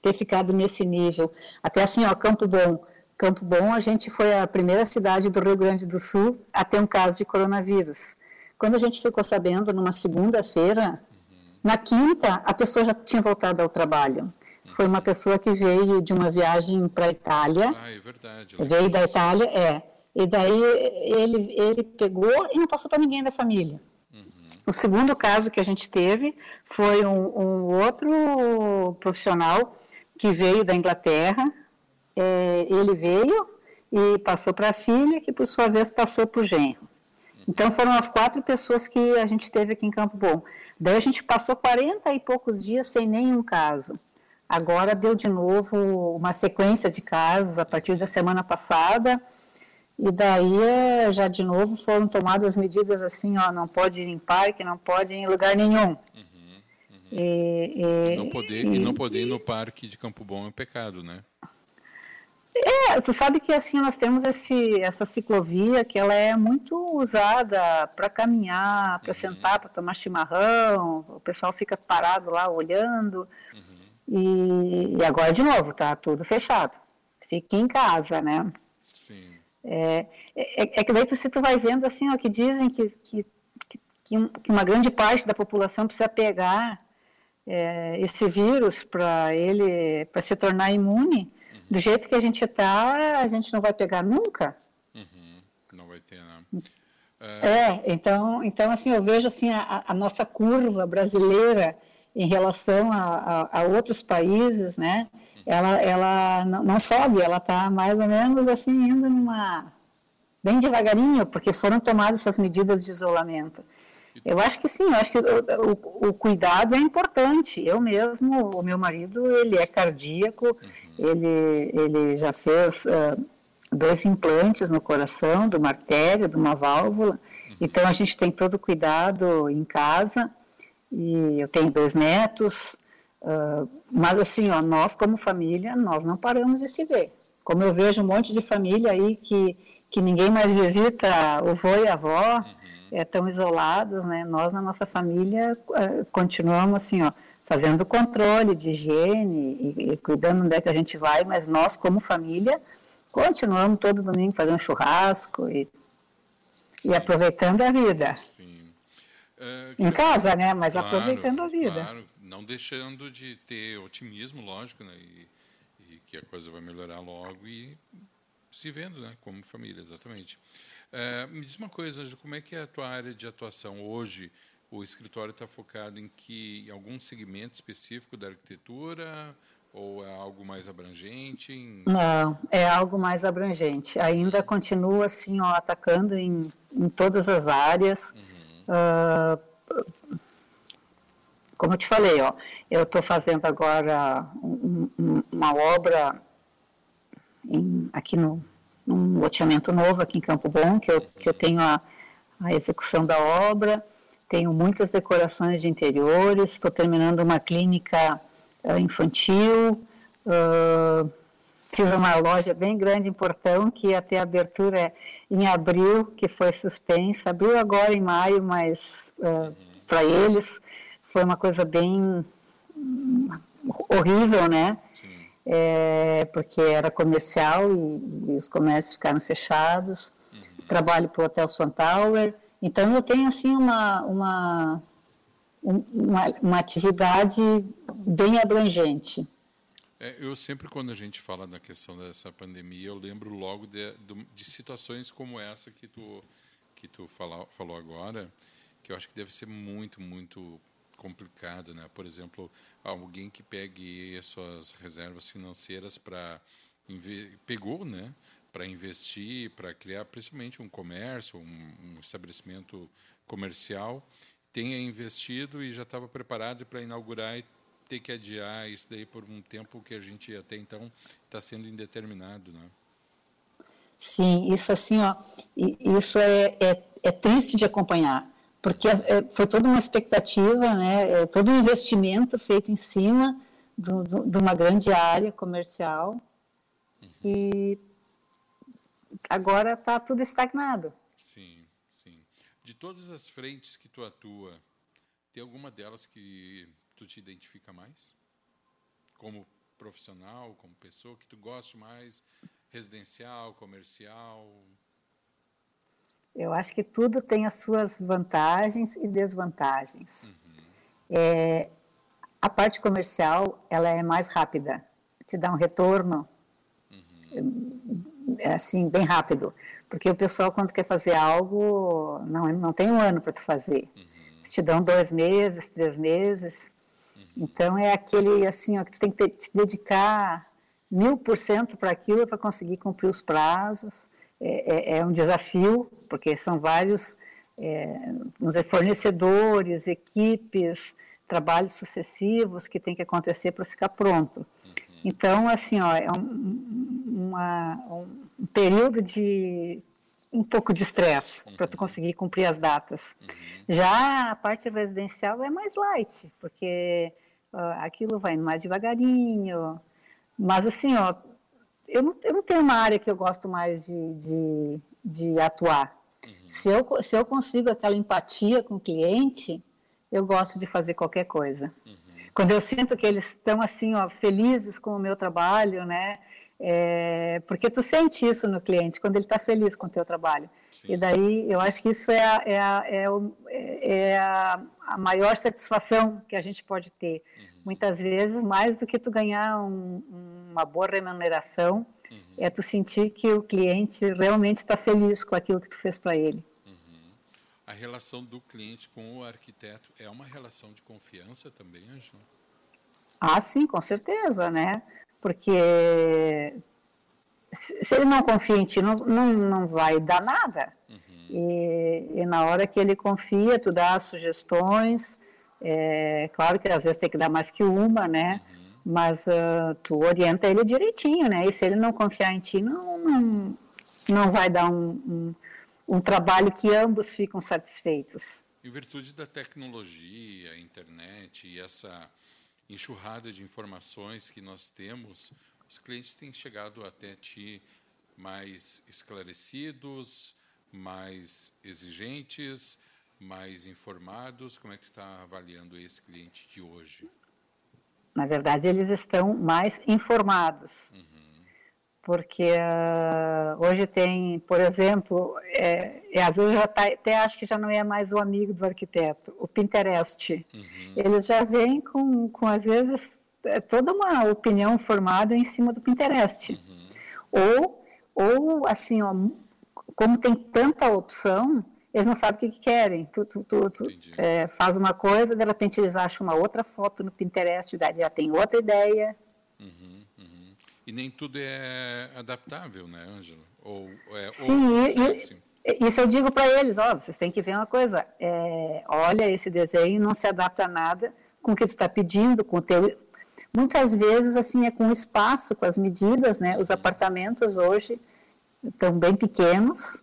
S3: ter ficado nesse nível. Até assim, ó, Campo Bom. Campo Bom, a gente foi a primeira cidade do Rio Grande do Sul a ter um caso de coronavírus. Quando a gente ficou sabendo, numa segunda-feira, uhum. na quinta, a pessoa já tinha voltado ao trabalho. Foi uma pessoa que veio de uma viagem para a Itália.
S2: Ah, é verdade.
S3: Veio da Itália, é e daí ele, ele pegou e não passou para ninguém da família. Uhum. O segundo caso que a gente teve foi um, um outro profissional que veio da Inglaterra. É, ele veio e passou para a filha, que por sua vez passou para o genro. Então foram as quatro pessoas que a gente teve aqui em Campo Bom. Daí a gente passou 40 e poucos dias sem nenhum caso. Agora deu de novo uma sequência de casos a partir da semana passada e daí, é, já de novo, foram tomadas medidas assim, ó, não pode ir em parque, não pode ir em lugar nenhum. Uhum,
S2: uhum. E, e, e, não poder, e, e, não poder ir no parque de Campo Bom é um pecado, né?
S3: É, tu sabe que assim nós temos esse, essa ciclovia que ela é muito usada para caminhar, para uhum. sentar, para tomar chimarrão, o pessoal fica parado lá olhando. Uhum. E, agora de novo, tá tudo fechado. Fique em casa, né? Sim. É, é, é, que daí tu, se tu vai vendo assim, ó, que dizem que, que, que, uma grande parte da população precisa pegar é, esse vírus para ele para se tornar imune, uhum. do jeito que a gente está, a gente não vai pegar nunca.
S2: Uhum. Não vai ter.
S3: Né? É, é, então, então assim, eu vejo assim a, a nossa curva brasileira em relação a, a, a outros países, né? ela, ela não sobe, ela está mais ou menos assim indo numa bem devagarinho, porque foram tomadas essas medidas de isolamento. Eu acho que sim, eu acho que o, o, o, cuidado é importante. Eu mesmo, o meu marido, ele é cardíaco, uhum. Ele, ele já fez uh, dois implantes no coração, de uma artéria, de uma válvula. Uhum. Então a gente tem todo cuidado em casa. E eu tenho dois netos. Uh, mas assim, ó, nós como família, nós não paramos de se ver. Como eu vejo um monte de família aí que, que ninguém mais visita o vô e a avó, uhum. é, tão isolados, né? Nós na nossa família uh, continuamos assim, ó, fazendo controle de higiene e, e, cuidando onde é que a gente vai, mas nós como família continuamos todo domingo fazendo churrasco e, e aproveitando a vida. Uh, em casa, né? Mas claro, aproveitando a vida.
S2: Claro, não deixando de ter otimismo, lógico, né? E, e, que a coisa vai melhorar logo e se vendo, né? Como família, exatamente. Uh, me diz uma coisa, como é que é a tua área de atuação hoje? O escritório está focado em que em algum segmento específico da arquitetura ou é algo mais abrangente? Em...
S3: Não, é algo mais abrangente. Ainda continua assim, ó, atacando em, em todas as áreas. Uhum. Uh, como eu te falei, ó, eu estou fazendo agora um, um, uma obra em, aqui no num loteamento novo aqui em Campo Bom, que eu, que eu tenho a, a execução da obra. Tenho muitas decorações de interiores, estou terminando uma clínica uh, infantil, uh, fiz uma loja bem grande em Portão, que até a abertura é em abril, que foi suspensa, abriu agora em maio, mas uh, para eles foi uma coisa bem horrível, né? É, porque era comercial e, e, os comércios ficaram fechados. Uhum. Trabalho para o Hotel Swan Tower, então, eu tenho, assim, uma, uma, uma, uma atividade bem abrangente.
S2: É, eu sempre, quando a gente fala da questão dessa pandemia, eu lembro logo de, de, situações como essa que tu, que tu fala, falou agora, que eu acho que deve ser muito, muito complicado, né? Por exemplo, alguém que pegue as suas reservas financeiras para pegou, né? para investir, para criar principalmente um comércio, um, um estabelecimento comercial, tenha investido e já estava preparado para inaugurar e ter que adiar isso daí por um tempo que a gente até então está sendo indeterminado, né?
S3: Sim, isso assim, ó, isso é, é, é triste de acompanhar, porque é, é, foi toda uma expectativa, né, é todo um investimento feito em cima do, do, de uma grande área comercial uhum. e agora está tudo estagnado.
S2: Sim, sim. De todas as frentes que tu atua, tem alguma delas que tu te identifica mais? Como profissional, como pessoa, que tu goste mais? Residencial, comercial?
S3: Eu acho que tudo tem as suas vantagens e desvantagens. Uhum. É, a parte comercial, ela é mais rápida, te dá um retorno uhum é assim, bem rápido. Porque o pessoal, quando quer fazer algo, não, não tem um ano para tu fazer. Uhum. Te dão dois meses, três meses. Então, é aquele, assim, ó, que tu tem que te dedicar mil por cento para aquilo para conseguir cumprir os prazos. É, é, é, um desafio, porque são vários é, dizer, fornecedores, equipes, trabalhos sucessivos que tem que acontecer para ficar pronto. Uhum. Então, assim, ó, é um, uma, um período de um pouco de estresse uhum. para tu conseguir cumprir as datas. Uhum. Já a parte residencial é mais light, porque aquilo vai mais devagarinho. Mas assim, ó, eu não, eu não tenho uma área que eu gosto mais de, de, de atuar. Uhum. Se, eu, se eu consigo aquela empatia com o cliente, eu gosto de fazer qualquer coisa. Uhum. Quando eu sinto que eles estão assim, ó, felizes com o meu trabalho, né? É, porque tu sente isso no cliente, quando ele está feliz com o teu trabalho. Sim. E daí eu acho que isso é, a, é, a, é, o, é a, a, maior satisfação que a gente pode ter. Uhum. Muitas vezes, mais do que tu ganhar um, uma boa remuneração, uhum. é tu sentir que o cliente realmente está feliz com aquilo que tu fez para ele. Uhum.
S2: A relação do cliente com o arquiteto é uma relação de confiança também, Angela?
S3: Ah, sim, com certeza, né? Porque se ele não confia em ti, não, não, não vai dar nada. Uhum. E, e, na hora que ele confia, tu dá sugestões, é, claro que às vezes tem que dar mais que uma, né? Uhum. Mas uh, tu orienta ele direitinho, né? E se ele não confiar em ti, não, não, não vai dar um, um, um trabalho que ambos ficam satisfeitos.
S2: Em virtude da tecnologia, internet e essa enxurrada de informações que nós temos, os clientes têm chegado até ti mais esclarecidos, mais exigentes, mais informados? Como é que está avaliando esse cliente de hoje?
S3: Na verdade, eles estão mais informados. Uhum. Porque uh, hoje tem, por exemplo, é, é, às vezes já tá, até acho que já não é mais o amigo do arquiteto, o Pinterest. Uhum. Eles já vêm com, com, às vezes, é, toda uma opinião formada em cima do Pinterest. Uhum. Ou, ou, assim, ó, como tem tanta opção, eles não sabem o que, que querem. Tu, tu, tu, tu é, faz uma coisa, de repente eles acham uma outra foto no Pinterest, daí já tem outra ideia.
S2: Uhum. E nem tudo é adaptável, né, Ângela? Ou, é,
S3: sim, ou, e, assim. isso eu digo para eles, ó, vocês têm que ver uma coisa, é, olha esse desenho, não se adapta a nada com o que tu está pedindo, com o teu... Muitas vezes, assim, é com o espaço, com as medidas, né? Os apartamentos hoje estão bem pequenos,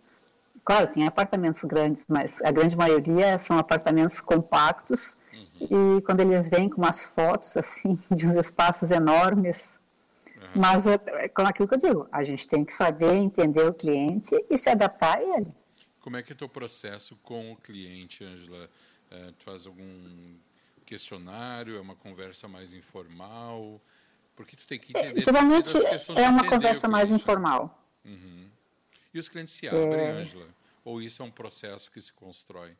S3: Claro, tem apartamentos grandes, mas a grande maioria são apartamentos compactos. Uhum. E quando eles vêm com umas fotos assim (laughs) de uns espaços enormes, uhum. mas é, é com aquilo que eu digo, a gente tem que saber entender o cliente e se adaptar a ele.
S2: Como é que é o teu processo com o cliente, Angela? É, tu faz algum questionário? É uma conversa mais informal? Porque tu tem que é, entender.
S3: É, geralmente é uma conversa mais informal.
S2: Uhum. E os clientes se abrem, é... Angela? Ou isso é um processo que se constrói?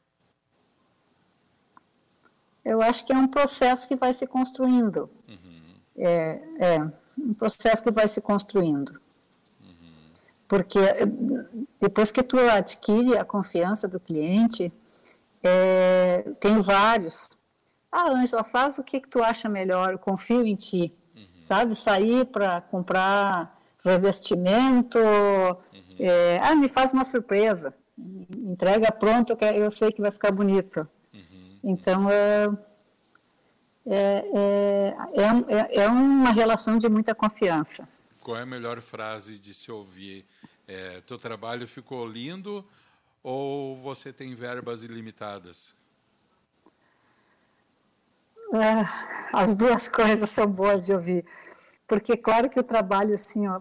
S3: Eu acho que é um processo que vai se construindo. Uhum. É, é, um processo que vai se construindo. Uhum. Porque eh, depois que tu adquire a confiança do cliente, é, tem vários. Ah, Ângela, faz o que, que tu acha melhor, eu confio em ti. Uhum. Sabe, sair para comprar revestimento, uhum. é, ah, me faz uma surpresa entrega pronto, eu sei que vai ficar bonito. Uhum. Então, é, é, é, é, uma relação de muita confiança.
S2: Qual é a melhor frase de se ouvir? É, teu trabalho ficou lindo ou você tem verbas ilimitadas?
S3: as duas (laughs) coisas são boas de ouvir. Porque, claro que o trabalho, assim, ó,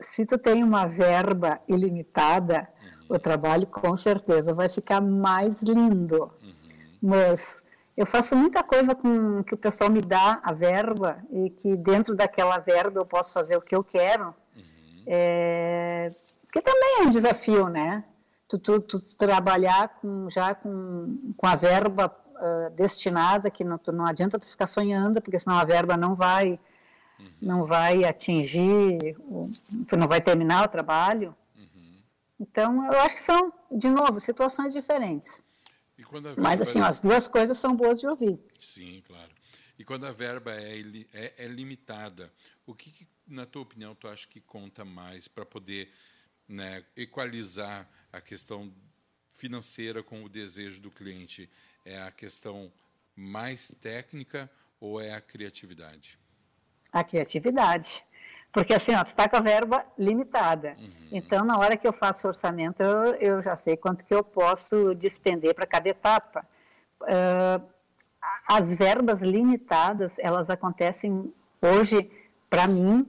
S3: se tu tem uma verba ilimitada, o trabalho com certeza vai ficar mais lindo. Uhum. Mas eu faço muita coisa com que o pessoal me dá a verba e que dentro daquela verba eu posso fazer o que eu quero. Uhum. É, que também é um desafio, né? Tu, tu, tu trabalhar com, já com, com a verba uh, destinada, que não, tu, não adianta tu ficar sonhando, porque senão a verba não vai, uhum. não vai atingir, tu não vai terminar o trabalho. Então, eu acho que são, de novo, situações diferentes. Mas, assim, as duas coisas são boas de ouvir.
S2: Sim, claro. E quando a verba é, é, é limitada, o que, que, na tua opinião, tu acha que conta mais para poder né, equalizar a questão financeira com o desejo do cliente? É a questão mais técnica ou é a criatividade?
S3: A criatividade. Porque assim, ó, tu está com a verba limitada. Uhum. Então, na hora que eu faço o orçamento, eu, eu já sei quanto que eu posso despender para cada etapa. Uh, as verbas limitadas, elas acontecem hoje, para mim,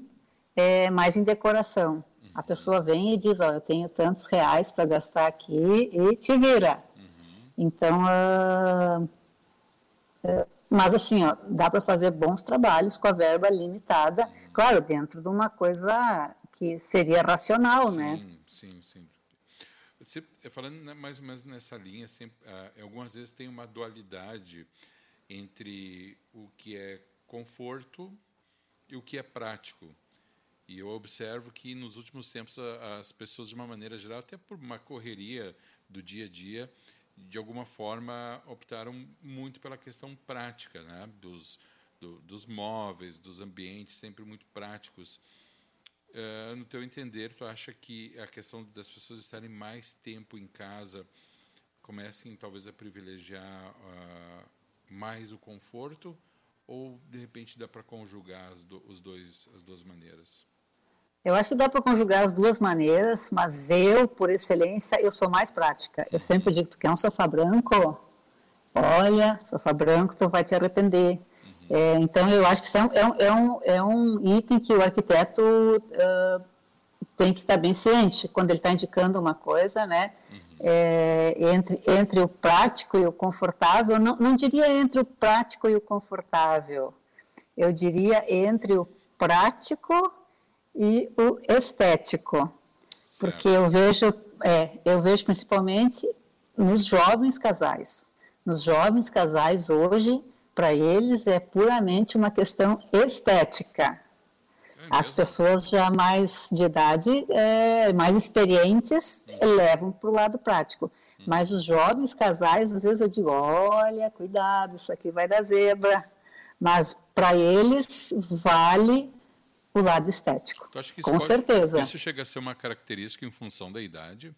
S3: é mais em decoração. Uhum. A pessoa vem e diz, ó, eu tenho tantos reais para gastar aqui e te vira. Uhum. Então, uh, uh, mas assim, ó, dá para fazer bons trabalhos com a verba limitada, claro, dentro de uma coisa que seria racional,
S2: sim,
S3: né?
S2: Sim, sim. Você, falando né, mais ou menos nessa linha, sempre, ah, algumas vezes tem uma dualidade entre o que é conforto e o que é prático. E eu observo que nos últimos tempos as pessoas, de uma maneira geral, até por uma correria do dia a dia, de alguma forma, optaram muito pela questão prática, né? dos, do, dos móveis, dos ambientes, sempre muito práticos. Uh, no teu entender, tu acha que a questão das pessoas estarem mais tempo em casa comecem talvez a privilegiar uh, mais o conforto ou de repente dá para conjugar do, os dois, as duas maneiras?
S3: Eu acho que dá para conjugar as duas maneiras, mas eu, por excelência, eu sou mais prática. Eu sempre digo, tu quer um sofá branco? Olha, sofá branco, tu vai te arrepender. Uhum. É, então, eu acho que é, um, é, um, é um item que o arquiteto uh, tem que estar bem ciente quando ele está indicando uma coisa, né? Uhum. É, entre, entre o prático e o confortável, não, não diria entre o prático e o confortável, eu diria entre o prático e o estético, certo. porque eu vejo, é, eu vejo principalmente nos jovens casais. Nos jovens casais hoje, para eles é puramente uma questão estética. É As pessoas já mais de idade, é, mais experientes, levam para o lado prático. Mas os jovens casais, às vezes eu digo, olha, cuidado, isso aqui vai dar zebra. Mas para eles vale o lado estético. Com pode, certeza.
S2: Isso chega a ser uma característica em função da idade?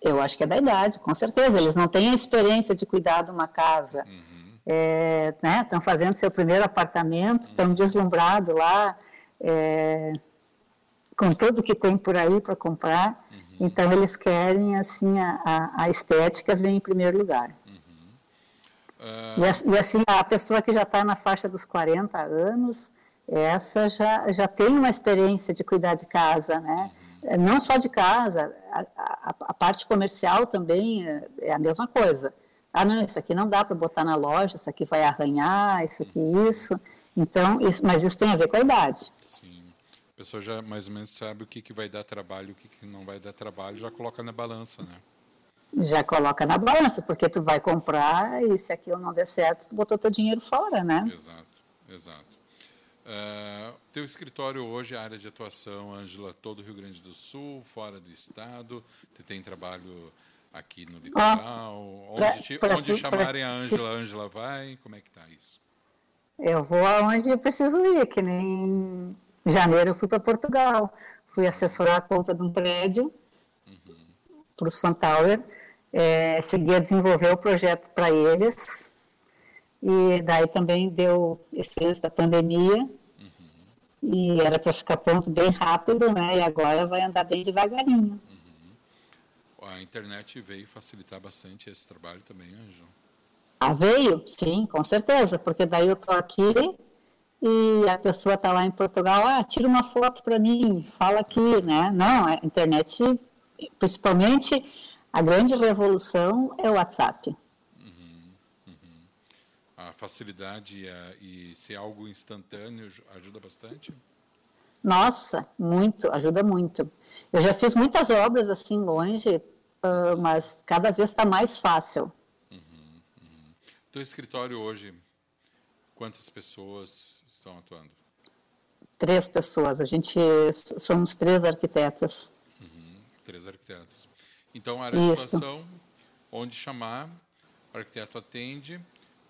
S3: Eu acho que é da idade, com certeza. Eles não têm a experiência de cuidar de uma casa. Uhum. É, né, estão fazendo seu primeiro apartamento, estão uhum. deslumbrados lá, é, com tudo que tem por aí para comprar. Uhum. Então, eles querem, assim, a, a, estética vem em primeiro lugar. Uh... E, e, assim, a pessoa que já está na faixa dos 40 anos, essa já, já tem uma experiência de cuidar de casa, né? Não só de casa, a, a, a parte comercial também é, é, a mesma coisa. Ah, não, isso aqui não dá para botar na loja, isso aqui vai arranhar, isso aqui, isso. Então, isso, mas isso tem a ver com a idade.
S2: Sim. A pessoa já mais ou menos sabe o que, que vai dar trabalho, o que, que não vai dar trabalho, já coloca na balança, né?
S3: Já coloca na balança, porque tu vai comprar e se aquilo não der certo, tu botou teu dinheiro fora, né?
S2: Exato, exato. Uh, teu escritório hoje, a área de atuação, Ângela, todo o Rio Grande do Sul, fora do estado, tu tem trabalho aqui no litoral, ah, onde, te, pra, onde chamarem pra, a Ângela, Ângela vai, como é que está isso?
S3: Eu vou aonde eu preciso ir, que nem em janeiro eu fui para Portugal, fui assessorar a compra de um prédio uhum. para os Fantower, é, cheguei a desenvolver o projeto para eles, e daí também deu esse lance da pandemia. Uhum. E era para ficar pronto bem rápido, né? E agora vai andar bem devagarinho.
S2: Uhum. A internet veio facilitar bastante esse trabalho também, Anjo?
S3: Ah, veio? Sim, com certeza. Porque daí eu tô aqui e a pessoa está lá em Portugal, ah, tira uma foto para mim, fala aqui, né? Não, a internet, principalmente, a grande revolução é o WhatsApp
S2: facilidade e, a, e ser algo instantâneo ajuda bastante?
S3: Nossa, muito, ajuda muito. Eu já fiz muitas obras assim longe, uh, mas cada vez está mais fácil. Uhum,
S2: uhum. Teu escritório hoje, quantas pessoas estão atuando?
S3: Três pessoas. A gente somos três arquitetas.
S2: Uhum, três arquitetas. Então, a área de atuação, onde chamar, o arquiteto atende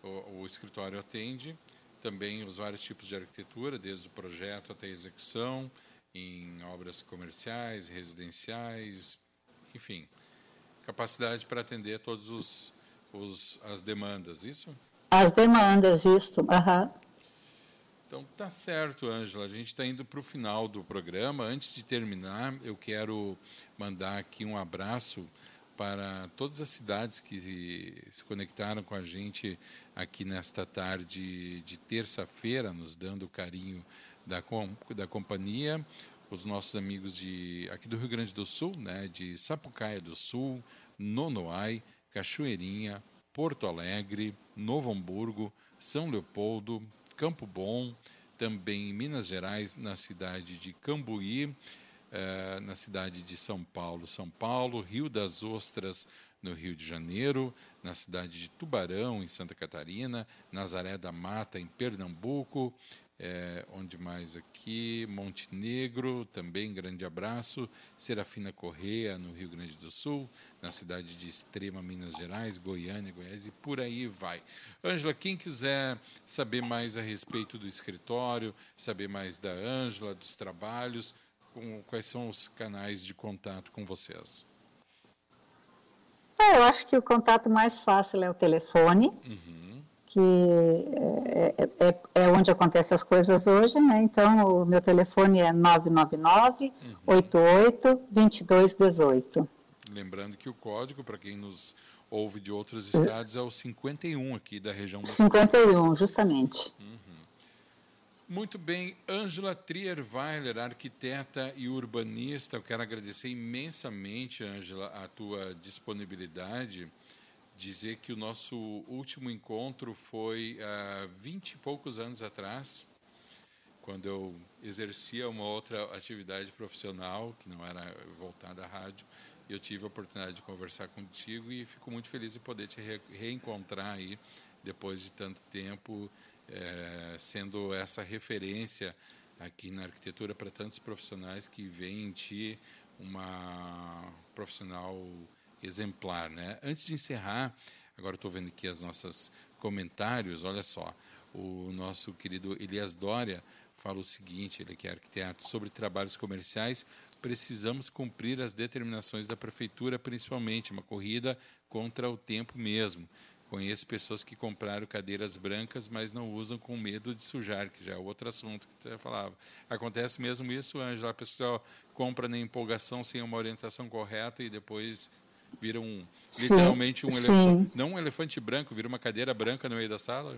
S2: o, o escritório atende, também os vários tipos de arquitetura, desde o projeto até a execução, em obras comerciais, residenciais, enfim, capacidade para atender todos os, os as demandas, isso?
S3: As demandas, isso. Uhum.
S2: Então tá certo, Ângela. A gente está indo para o final do programa. Antes de terminar, eu quero mandar aqui um abraço para todas as cidades que se conectaram com a gente aqui nesta tarde de terça-feira, nos dando o carinho da, da companhia, os nossos amigos de aqui do Rio Grande do Sul, né, de Sapucaia do Sul, Nonoai, Cachoeirinha, Porto Alegre, Novo Hamburgo, São Leopoldo, Campo Bom, também em Minas Gerais, na cidade de Cambuí, eh, na cidade de São Paulo, São Paulo, Rio das Ostras, no Rio de Janeiro, na cidade de Tubarão, em Santa Catarina, Nazaré da Mata, em Pernambuco, é, onde mais aqui? Montenegro, também grande abraço. Serafina Correia, no Rio Grande do Sul, na cidade de Extrema, Minas Gerais, Goiânia, Goiás e por aí vai. Ângela, quem quiser saber mais a respeito do escritório, saber mais da Ângela, dos trabalhos, com, quais são os canais de contato com vocês?
S3: É, eu acho que o contato mais fácil é o telefone, uhum. que é, é, é, é onde acontecem as coisas hoje, né? Então, o meu telefone é 999 uhum. 88 2218.
S2: Lembrando que o código, para quem nos ouve de outros estados, é o 51 aqui da região.
S3: 51, justamente.
S2: Uhum. Muito bem, Ângela Trierweiler, arquiteta e urbanista, eu quero agradecer imensamente, Ângela, a tua disponibilidade. Dizer que o nosso último encontro foi há vinte e poucos anos atrás, quando eu exercia uma outra atividade profissional, que não era voltada à rádio, eu tive a oportunidade de conversar contigo e fico muito feliz de poder te re reencontrar aí depois de tanto tempo é, sendo essa referência aqui na arquitetura para tantos profissionais que veem em ti uma profissional exemplar, né? Antes de encerrar, agora estou vendo aqui as nossas comentários. Olha só, o nosso querido Elias Dória fala o seguinte, ele que é arquiteto, sobre trabalhos comerciais, precisamos cumprir as determinações da prefeitura, principalmente uma corrida contra o tempo mesmo. Conheço pessoas que compraram cadeiras brancas, mas não usam com medo de sujar, que já é outro assunto que você falava. Acontece mesmo isso, Angela? A pessoa compra na empolgação sem uma orientação correta e depois vira um sim, literalmente um elefante, não um elefante branco, vira uma cadeira branca no meio da sala?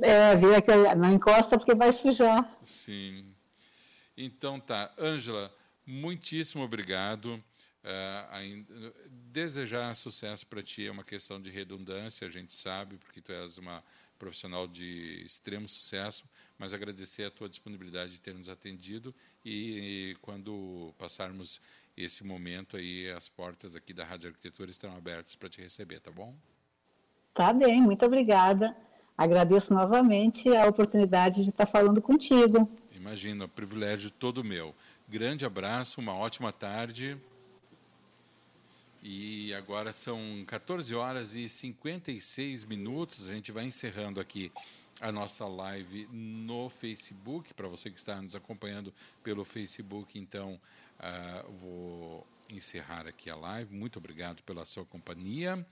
S3: É, vira que não encosta porque vai sujar.
S2: Sim. Então tá, Ângela, muitíssimo obrigado. Uh, desejar sucesso para ti é uma questão de redundância, a gente sabe, porque tu és uma profissional de extremo sucesso, mas agradecer a tua disponibilidade de ter nos atendido e, e quando passarmos esse momento aí, as portas aqui da Rádio Arquitetura estão abertas para te receber, tá bom?
S3: Tá bem, muito obrigada. Agradeço novamente a oportunidade de estar falando contigo.
S2: Imagina, privilégio todo meu. Grande abraço, uma ótima tarde. E agora são 14 horas e 56 minutos. A gente vai encerrando aqui a nossa live no Facebook. Para você que está nos acompanhando pelo Facebook, então uh, vou encerrar aqui a live. Muito obrigado pela sua companhia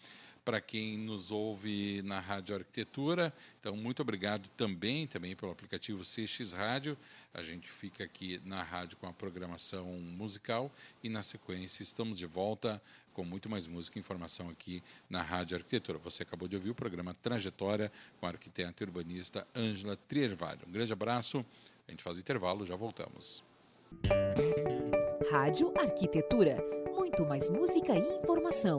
S2: para quem nos ouve na Rádio Arquitetura. Então, muito obrigado também, também pelo aplicativo CX Rádio. A gente fica aqui na rádio com a programação musical e na sequência estamos de volta com muito mais música e informação aqui na Rádio Arquitetura. Você acabou de ouvir o programa Trajetória com a arquiteta e urbanista Ângela Triervalho. Um grande abraço. A gente faz intervalo, já voltamos.
S4: Rádio Arquitetura. Muito mais música e informação.